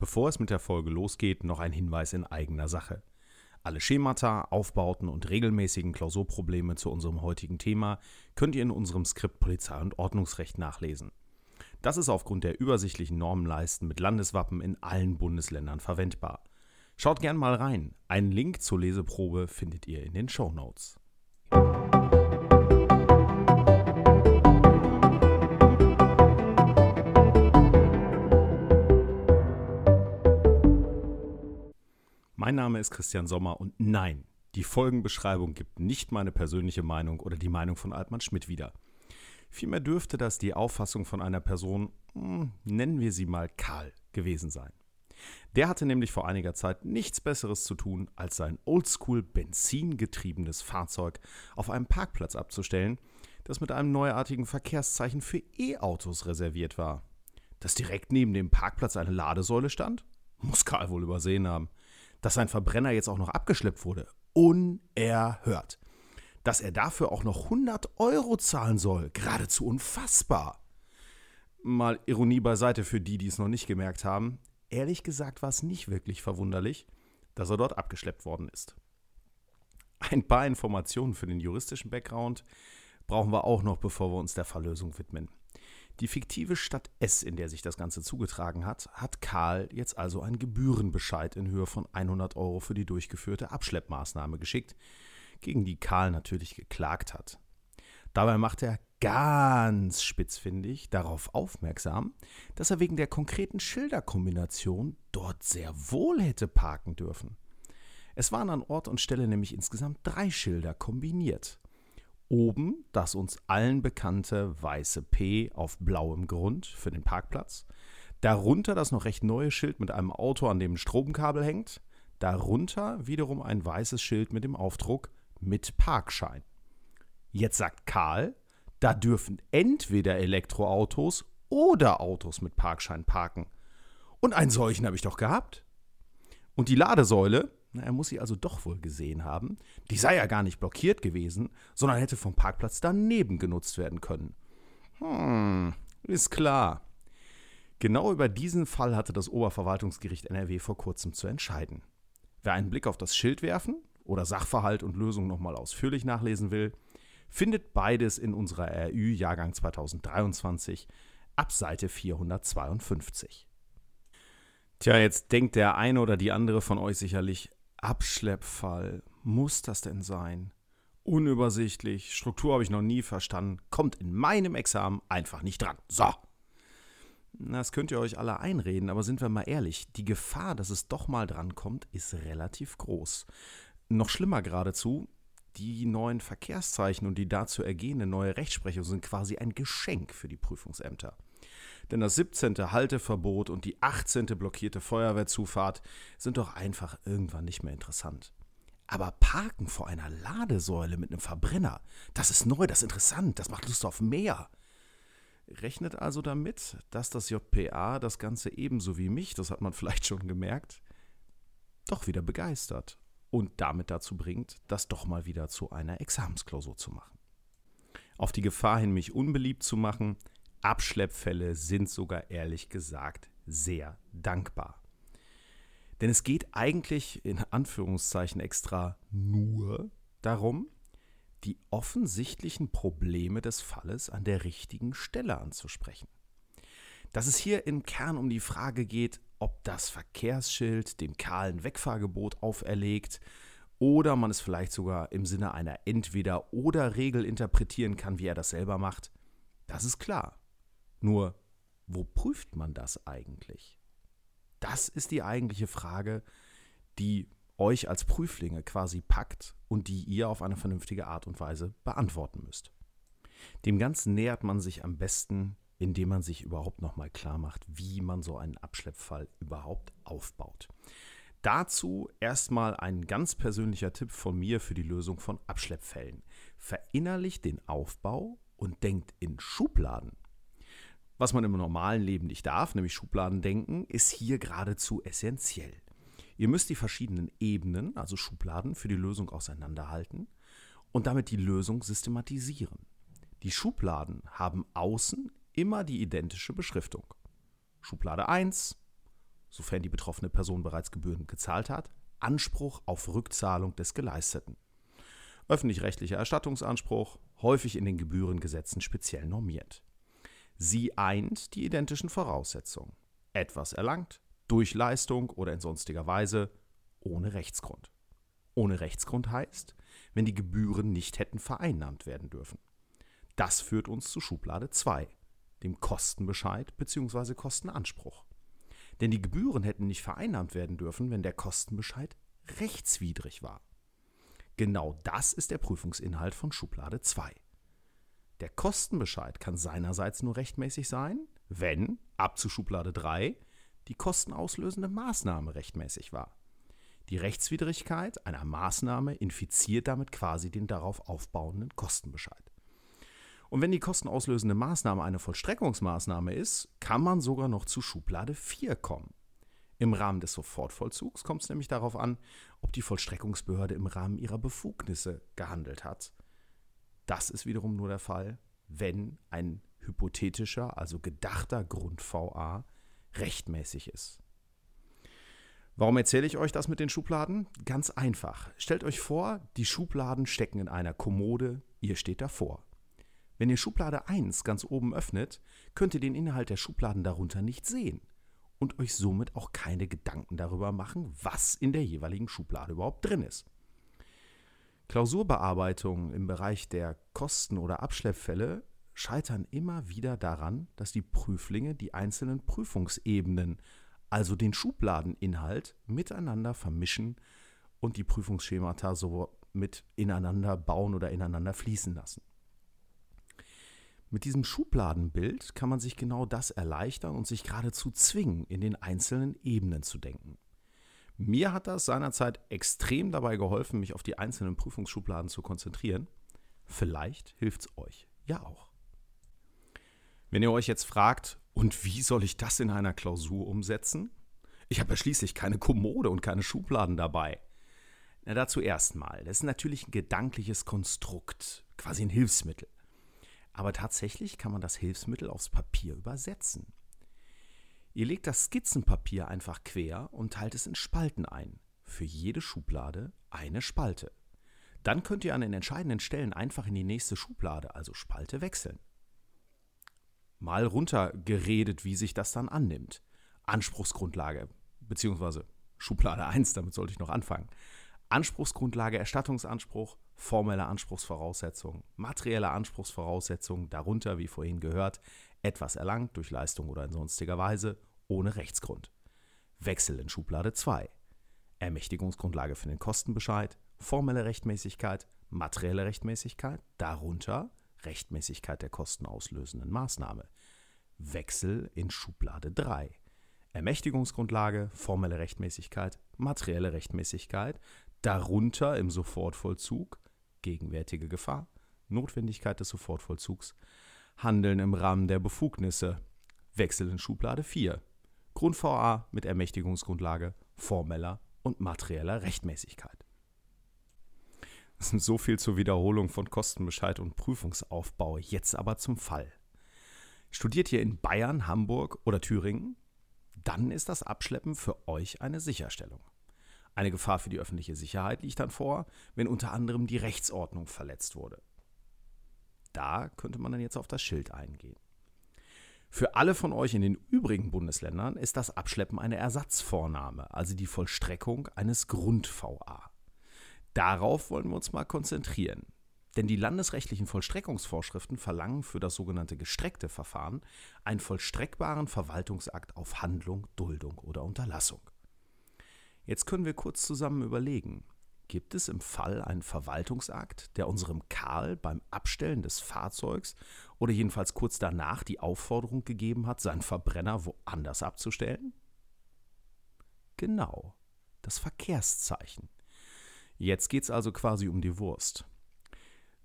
Bevor es mit der Folge losgeht, noch ein Hinweis in eigener Sache. Alle Schemata, Aufbauten und regelmäßigen Klausurprobleme zu unserem heutigen Thema könnt ihr in unserem Skript Polizei und Ordnungsrecht nachlesen. Das ist aufgrund der übersichtlichen Normenleisten mit Landeswappen in allen Bundesländern verwendbar. Schaut gern mal rein. Einen Link zur Leseprobe findet ihr in den Show Notes. Mein Name ist Christian Sommer und nein, die Folgenbeschreibung gibt nicht meine persönliche Meinung oder die Meinung von Altmann Schmidt wieder. Vielmehr dürfte das die Auffassung von einer Person, hm, nennen wir sie mal Karl, gewesen sein. Der hatte nämlich vor einiger Zeit nichts Besseres zu tun, als sein oldschool benzingetriebenes Fahrzeug auf einem Parkplatz abzustellen, das mit einem neuartigen Verkehrszeichen für E-Autos reserviert war. Dass direkt neben dem Parkplatz eine Ladesäule stand? Muss Karl wohl übersehen haben dass sein Verbrenner jetzt auch noch abgeschleppt wurde. Unerhört. Dass er dafür auch noch 100 Euro zahlen soll. Geradezu unfassbar. Mal Ironie beiseite für die, die es noch nicht gemerkt haben. Ehrlich gesagt war es nicht wirklich verwunderlich, dass er dort abgeschleppt worden ist. Ein paar Informationen für den juristischen Background brauchen wir auch noch, bevor wir uns der Verlösung widmen. Die fiktive Stadt S, in der sich das Ganze zugetragen hat, hat Karl jetzt also einen Gebührenbescheid in Höhe von 100 Euro für die durchgeführte Abschleppmaßnahme geschickt, gegen die Karl natürlich geklagt hat. Dabei macht er ganz spitzfindig darauf aufmerksam, dass er wegen der konkreten Schilderkombination dort sehr wohl hätte parken dürfen. Es waren an Ort und Stelle nämlich insgesamt drei Schilder kombiniert. Oben das uns allen bekannte weiße P auf blauem Grund für den Parkplatz. Darunter das noch recht neue Schild mit einem Auto, an dem ein Stromkabel hängt. Darunter wiederum ein weißes Schild mit dem Aufdruck mit Parkschein. Jetzt sagt Karl, da dürfen entweder Elektroautos oder Autos mit Parkschein parken. Und einen solchen habe ich doch gehabt. Und die Ladesäule, er muss sie also doch wohl gesehen haben. Die sei ja gar nicht blockiert gewesen, sondern hätte vom Parkplatz daneben genutzt werden können. Hm, ist klar. Genau über diesen Fall hatte das Oberverwaltungsgericht NRW vor kurzem zu entscheiden. Wer einen Blick auf das Schild werfen oder Sachverhalt und Lösung nochmal ausführlich nachlesen will, findet beides in unserer RÜ Jahrgang 2023 ab Seite 452. Tja, jetzt denkt der eine oder die andere von euch sicherlich, Abschleppfall. Muss das denn sein? Unübersichtlich, Struktur habe ich noch nie verstanden, kommt in meinem Examen einfach nicht dran. So. Das könnt ihr euch alle einreden, aber sind wir mal ehrlich, die Gefahr, dass es doch mal dran kommt, ist relativ groß. Noch schlimmer geradezu, die neuen Verkehrszeichen und die dazu ergehende neue Rechtsprechung sind quasi ein Geschenk für die Prüfungsämter. Denn das 17. Halteverbot und die 18. blockierte Feuerwehrzufahrt sind doch einfach irgendwann nicht mehr interessant. Aber Parken vor einer Ladesäule mit einem Verbrenner, das ist neu, das ist interessant, das macht Lust auf mehr. Rechnet also damit, dass das JPA das Ganze ebenso wie mich, das hat man vielleicht schon gemerkt, doch wieder begeistert und damit dazu bringt, das doch mal wieder zu einer Examensklausur zu machen. Auf die Gefahr hin, mich unbeliebt zu machen, Abschleppfälle sind sogar ehrlich gesagt sehr dankbar. Denn es geht eigentlich in Anführungszeichen extra nur darum, die offensichtlichen Probleme des Falles an der richtigen Stelle anzusprechen. Dass es hier im Kern um die Frage geht, ob das Verkehrsschild dem kahlen Wegfahrgebot auferlegt oder man es vielleicht sogar im Sinne einer Entweder-oder-Regel interpretieren kann, wie er das selber macht, das ist klar. Nur, wo prüft man das eigentlich? Das ist die eigentliche Frage, die euch als Prüflinge quasi packt und die ihr auf eine vernünftige Art und Weise beantworten müsst. Dem Ganzen nähert man sich am besten, indem man sich überhaupt nochmal klar macht, wie man so einen Abschleppfall überhaupt aufbaut. Dazu erstmal ein ganz persönlicher Tipp von mir für die Lösung von Abschleppfällen. Verinnerlicht den Aufbau und denkt in Schubladen. Was man im normalen Leben nicht darf, nämlich Schubladen denken, ist hier geradezu essentiell. Ihr müsst die verschiedenen Ebenen, also Schubladen, für die Lösung auseinanderhalten und damit die Lösung systematisieren. Die Schubladen haben außen immer die identische Beschriftung. Schublade 1, sofern die betroffene Person bereits Gebühren gezahlt hat, Anspruch auf Rückzahlung des Geleisteten. Öffentlich-rechtlicher Erstattungsanspruch, häufig in den Gebührengesetzen speziell normiert. Sie eint die identischen Voraussetzungen. Etwas erlangt, durch Leistung oder in sonstiger Weise, ohne Rechtsgrund. Ohne Rechtsgrund heißt, wenn die Gebühren nicht hätten vereinnahmt werden dürfen. Das führt uns zu Schublade 2, dem Kostenbescheid bzw. Kostenanspruch. Denn die Gebühren hätten nicht vereinnahmt werden dürfen, wenn der Kostenbescheid rechtswidrig war. Genau das ist der Prüfungsinhalt von Schublade 2. Der Kostenbescheid kann seinerseits nur rechtmäßig sein, wenn, ab zu Schublade 3, die kostenauslösende Maßnahme rechtmäßig war. Die Rechtswidrigkeit einer Maßnahme infiziert damit quasi den darauf aufbauenden Kostenbescheid. Und wenn die kostenauslösende Maßnahme eine Vollstreckungsmaßnahme ist, kann man sogar noch zu Schublade 4 kommen. Im Rahmen des Sofortvollzugs kommt es nämlich darauf an, ob die Vollstreckungsbehörde im Rahmen ihrer Befugnisse gehandelt hat. Das ist wiederum nur der Fall, wenn ein hypothetischer, also gedachter Grund VA rechtmäßig ist. Warum erzähle ich euch das mit den Schubladen? Ganz einfach. Stellt euch vor, die Schubladen stecken in einer Kommode, ihr steht davor. Wenn ihr Schublade 1 ganz oben öffnet, könnt ihr den Inhalt der Schubladen darunter nicht sehen und euch somit auch keine Gedanken darüber machen, was in der jeweiligen Schublade überhaupt drin ist. Klausurbearbeitungen im Bereich der Kosten- oder Abschleppfälle scheitern immer wieder daran, dass die Prüflinge die einzelnen Prüfungsebenen, also den Schubladeninhalt, miteinander vermischen und die Prüfungsschemata so mit ineinander bauen oder ineinander fließen lassen. Mit diesem Schubladenbild kann man sich genau das erleichtern und sich geradezu zwingen, in den einzelnen Ebenen zu denken. Mir hat das seinerzeit extrem dabei geholfen, mich auf die einzelnen Prüfungsschubladen zu konzentrieren. Vielleicht hilft es euch ja auch. Wenn ihr euch jetzt fragt, und wie soll ich das in einer Klausur umsetzen? Ich habe ja schließlich keine Kommode und keine Schubladen dabei. Na, dazu erstmal. Das ist natürlich ein gedankliches Konstrukt, quasi ein Hilfsmittel. Aber tatsächlich kann man das Hilfsmittel aufs Papier übersetzen. Ihr legt das Skizzenpapier einfach quer und teilt es in Spalten ein. Für jede Schublade eine Spalte. Dann könnt ihr an den entscheidenden Stellen einfach in die nächste Schublade, also Spalte, wechseln. Mal runtergeredet, wie sich das dann annimmt. Anspruchsgrundlage, beziehungsweise Schublade 1, damit sollte ich noch anfangen. Anspruchsgrundlage Erstattungsanspruch, formelle Anspruchsvoraussetzungen, materielle Anspruchsvoraussetzungen, darunter, wie vorhin gehört, etwas erlangt durch Leistung oder in sonstiger Weise ohne Rechtsgrund. Wechsel in Schublade 2. Ermächtigungsgrundlage für den Kostenbescheid, formelle Rechtmäßigkeit, materielle Rechtmäßigkeit, darunter Rechtmäßigkeit der kostenauslösenden Maßnahme. Wechsel in Schublade 3. Ermächtigungsgrundlage, formelle Rechtmäßigkeit, materielle Rechtmäßigkeit, darunter im Sofortvollzug gegenwärtige Gefahr, Notwendigkeit des Sofortvollzugs, Handeln im Rahmen der Befugnisse, Wechsel in Schublade 4, Grund VA mit Ermächtigungsgrundlage, formeller und materieller Rechtmäßigkeit. So viel zur Wiederholung von Kostenbescheid und Prüfungsaufbau. Jetzt aber zum Fall. Studiert ihr in Bayern, Hamburg oder Thüringen? Dann ist das Abschleppen für euch eine Sicherstellung. Eine Gefahr für die öffentliche Sicherheit liegt dann vor, wenn unter anderem die Rechtsordnung verletzt wurde. Da könnte man dann jetzt auf das Schild eingehen. Für alle von euch in den übrigen Bundesländern ist das Abschleppen eine Ersatzvornahme, also die Vollstreckung eines Grund-VA. Darauf wollen wir uns mal konzentrieren. Denn die landesrechtlichen Vollstreckungsvorschriften verlangen für das sogenannte gestreckte Verfahren einen vollstreckbaren Verwaltungsakt auf Handlung, Duldung oder Unterlassung. Jetzt können wir kurz zusammen überlegen, gibt es im Fall einen Verwaltungsakt, der unserem Karl beim Abstellen des Fahrzeugs oder jedenfalls kurz danach die Aufforderung gegeben hat, seinen Verbrenner woanders abzustellen? Genau, das Verkehrszeichen. Jetzt geht es also quasi um die Wurst.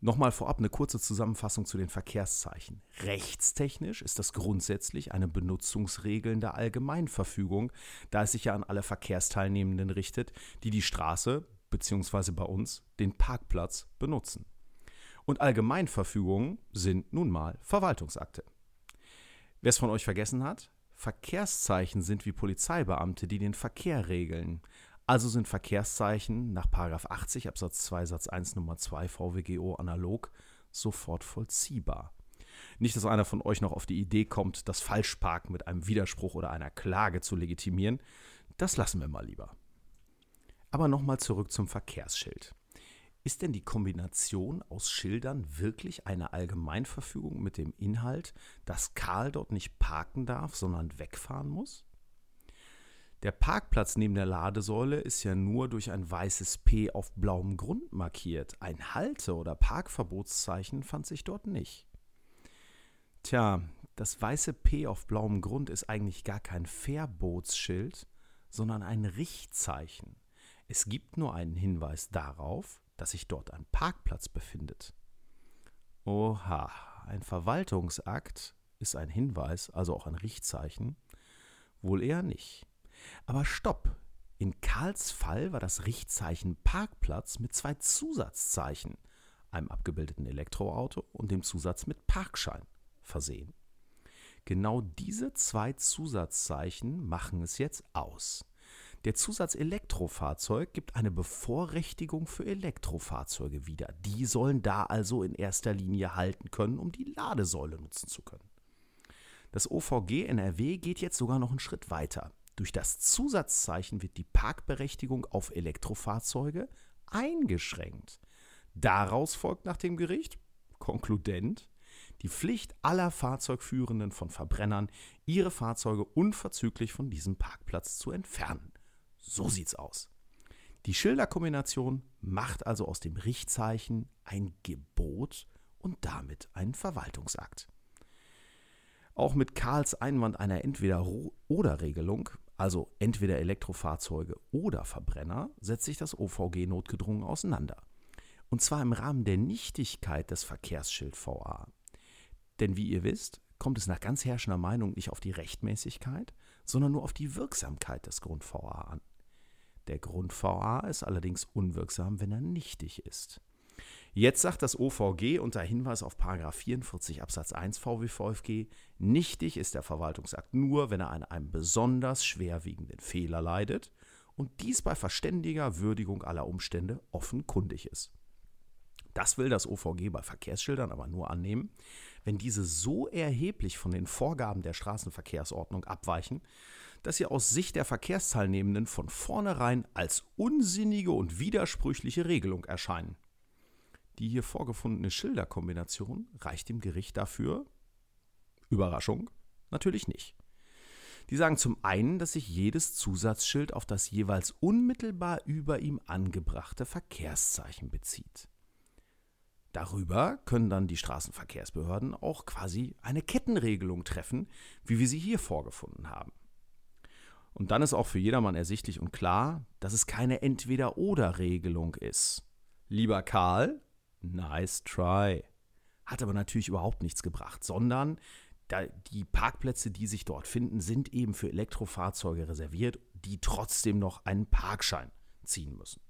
Nochmal vorab eine kurze Zusammenfassung zu den Verkehrszeichen. Rechtstechnisch ist das grundsätzlich eine Benutzungsregeln der Allgemeinverfügung, da es sich ja an alle Verkehrsteilnehmenden richtet, die die Straße bzw. bei uns den Parkplatz benutzen. Und Allgemeinverfügungen sind nun mal Verwaltungsakte. Wer es von euch vergessen hat, Verkehrszeichen sind wie Polizeibeamte, die den Verkehr regeln. Also sind Verkehrszeichen nach 80 Absatz 2 Satz 1 Nummer 2 VWGO analog sofort vollziehbar. Nicht, dass einer von euch noch auf die Idee kommt, das Falschparken mit einem Widerspruch oder einer Klage zu legitimieren. Das lassen wir mal lieber. Aber nochmal zurück zum Verkehrsschild. Ist denn die Kombination aus Schildern wirklich eine Allgemeinverfügung mit dem Inhalt, dass Karl dort nicht parken darf, sondern wegfahren muss? Der Parkplatz neben der Ladesäule ist ja nur durch ein weißes P auf blauem Grund markiert. Ein Halte- oder Parkverbotszeichen fand sich dort nicht. Tja, das weiße P auf blauem Grund ist eigentlich gar kein Verbotsschild, sondern ein Richtzeichen. Es gibt nur einen Hinweis darauf, dass sich dort ein Parkplatz befindet. Oha, ein Verwaltungsakt ist ein Hinweis, also auch ein Richtzeichen? Wohl eher nicht. Aber stopp! In Karls Fall war das Richtzeichen Parkplatz mit zwei Zusatzzeichen, einem abgebildeten Elektroauto und dem Zusatz mit Parkschein, versehen. Genau diese zwei Zusatzzeichen machen es jetzt aus. Der Zusatz Elektrofahrzeug gibt eine Bevorrechtigung für Elektrofahrzeuge wieder. Die sollen da also in erster Linie halten können, um die Ladesäule nutzen zu können. Das OVG NRW geht jetzt sogar noch einen Schritt weiter. Durch das Zusatzzeichen wird die Parkberechtigung auf Elektrofahrzeuge eingeschränkt. Daraus folgt nach dem Gericht, konkludent, die Pflicht aller Fahrzeugführenden von Verbrennern, ihre Fahrzeuge unverzüglich von diesem Parkplatz zu entfernen. So sieht's aus. Die Schilderkombination macht also aus dem Richtzeichen ein Gebot und damit einen Verwaltungsakt. Auch mit Karls Einwand einer Entweder-Oder-Regelung, also entweder Elektrofahrzeuge oder Verbrenner, setzt sich das OVG notgedrungen auseinander. Und zwar im Rahmen der Nichtigkeit des Verkehrsschild VA. Denn wie ihr wisst, kommt es nach ganz herrschender Meinung nicht auf die Rechtmäßigkeit, sondern nur auf die Wirksamkeit des Grund-VA an. Der Grund-VA ist allerdings unwirksam, wenn er nichtig ist. Jetzt sagt das OVG unter Hinweis auf 44 Absatz 1 VWVFG, nichtig ist der Verwaltungsakt nur, wenn er an einem besonders schwerwiegenden Fehler leidet und dies bei verständiger Würdigung aller Umstände offenkundig ist. Das will das OVG bei Verkehrsschildern aber nur annehmen, wenn diese so erheblich von den Vorgaben der Straßenverkehrsordnung abweichen, dass sie aus Sicht der Verkehrsteilnehmenden von vornherein als unsinnige und widersprüchliche Regelung erscheinen. Die hier vorgefundene Schilderkombination reicht dem Gericht dafür, Überraschung, natürlich nicht. Die sagen zum einen, dass sich jedes Zusatzschild auf das jeweils unmittelbar über ihm angebrachte Verkehrszeichen bezieht. Darüber können dann die Straßenverkehrsbehörden auch quasi eine Kettenregelung treffen, wie wir sie hier vorgefunden haben. Und dann ist auch für jedermann ersichtlich und klar, dass es keine Entweder-Oder-Regelung ist. Lieber Karl, nice try. Hat aber natürlich überhaupt nichts gebracht, sondern die Parkplätze, die sich dort finden, sind eben für Elektrofahrzeuge reserviert, die trotzdem noch einen Parkschein ziehen müssen.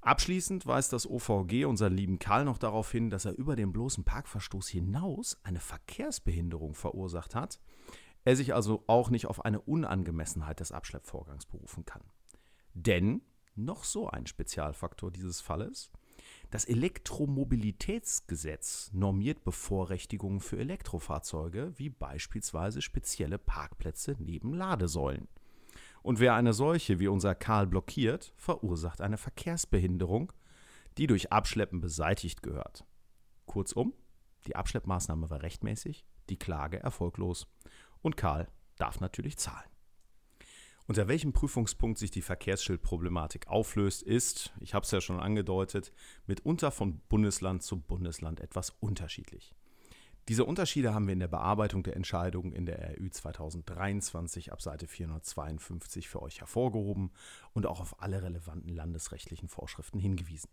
Abschließend weist das OVG unseren lieben Karl noch darauf hin, dass er über den bloßen Parkverstoß hinaus eine Verkehrsbehinderung verursacht hat, er sich also auch nicht auf eine Unangemessenheit des Abschleppvorgangs berufen kann. Denn, noch so ein Spezialfaktor dieses Falles, das Elektromobilitätsgesetz normiert Bevorrechtigungen für Elektrofahrzeuge, wie beispielsweise spezielle Parkplätze neben Ladesäulen. Und wer eine solche wie unser Karl blockiert, verursacht eine Verkehrsbehinderung, die durch Abschleppen beseitigt gehört. Kurzum, die Abschleppmaßnahme war rechtmäßig, die Klage erfolglos und Karl darf natürlich zahlen. Unter welchem Prüfungspunkt sich die Verkehrsschildproblematik auflöst, ist, ich habe es ja schon angedeutet, mitunter von Bundesland zu Bundesland etwas unterschiedlich. Diese Unterschiede haben wir in der Bearbeitung der Entscheidungen in der RÜ 2023 ab Seite 452 für euch hervorgehoben und auch auf alle relevanten landesrechtlichen Vorschriften hingewiesen.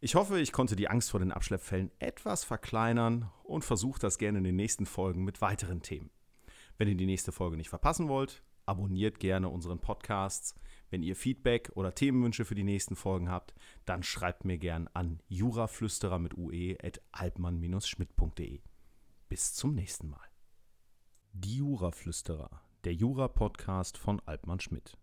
Ich hoffe, ich konnte die Angst vor den Abschleppfällen etwas verkleinern und versuche das gerne in den nächsten Folgen mit weiteren Themen. Wenn ihr die nächste Folge nicht verpassen wollt, abonniert gerne unseren Podcasts. Wenn ihr Feedback oder Themenwünsche für die nächsten Folgen habt, dann schreibt mir gern an juraflüsterer mit ue at altmann-schmidt.de. Bis zum nächsten Mal. Die Juraflüsterer, der Jura-Podcast von Altmann Schmidt.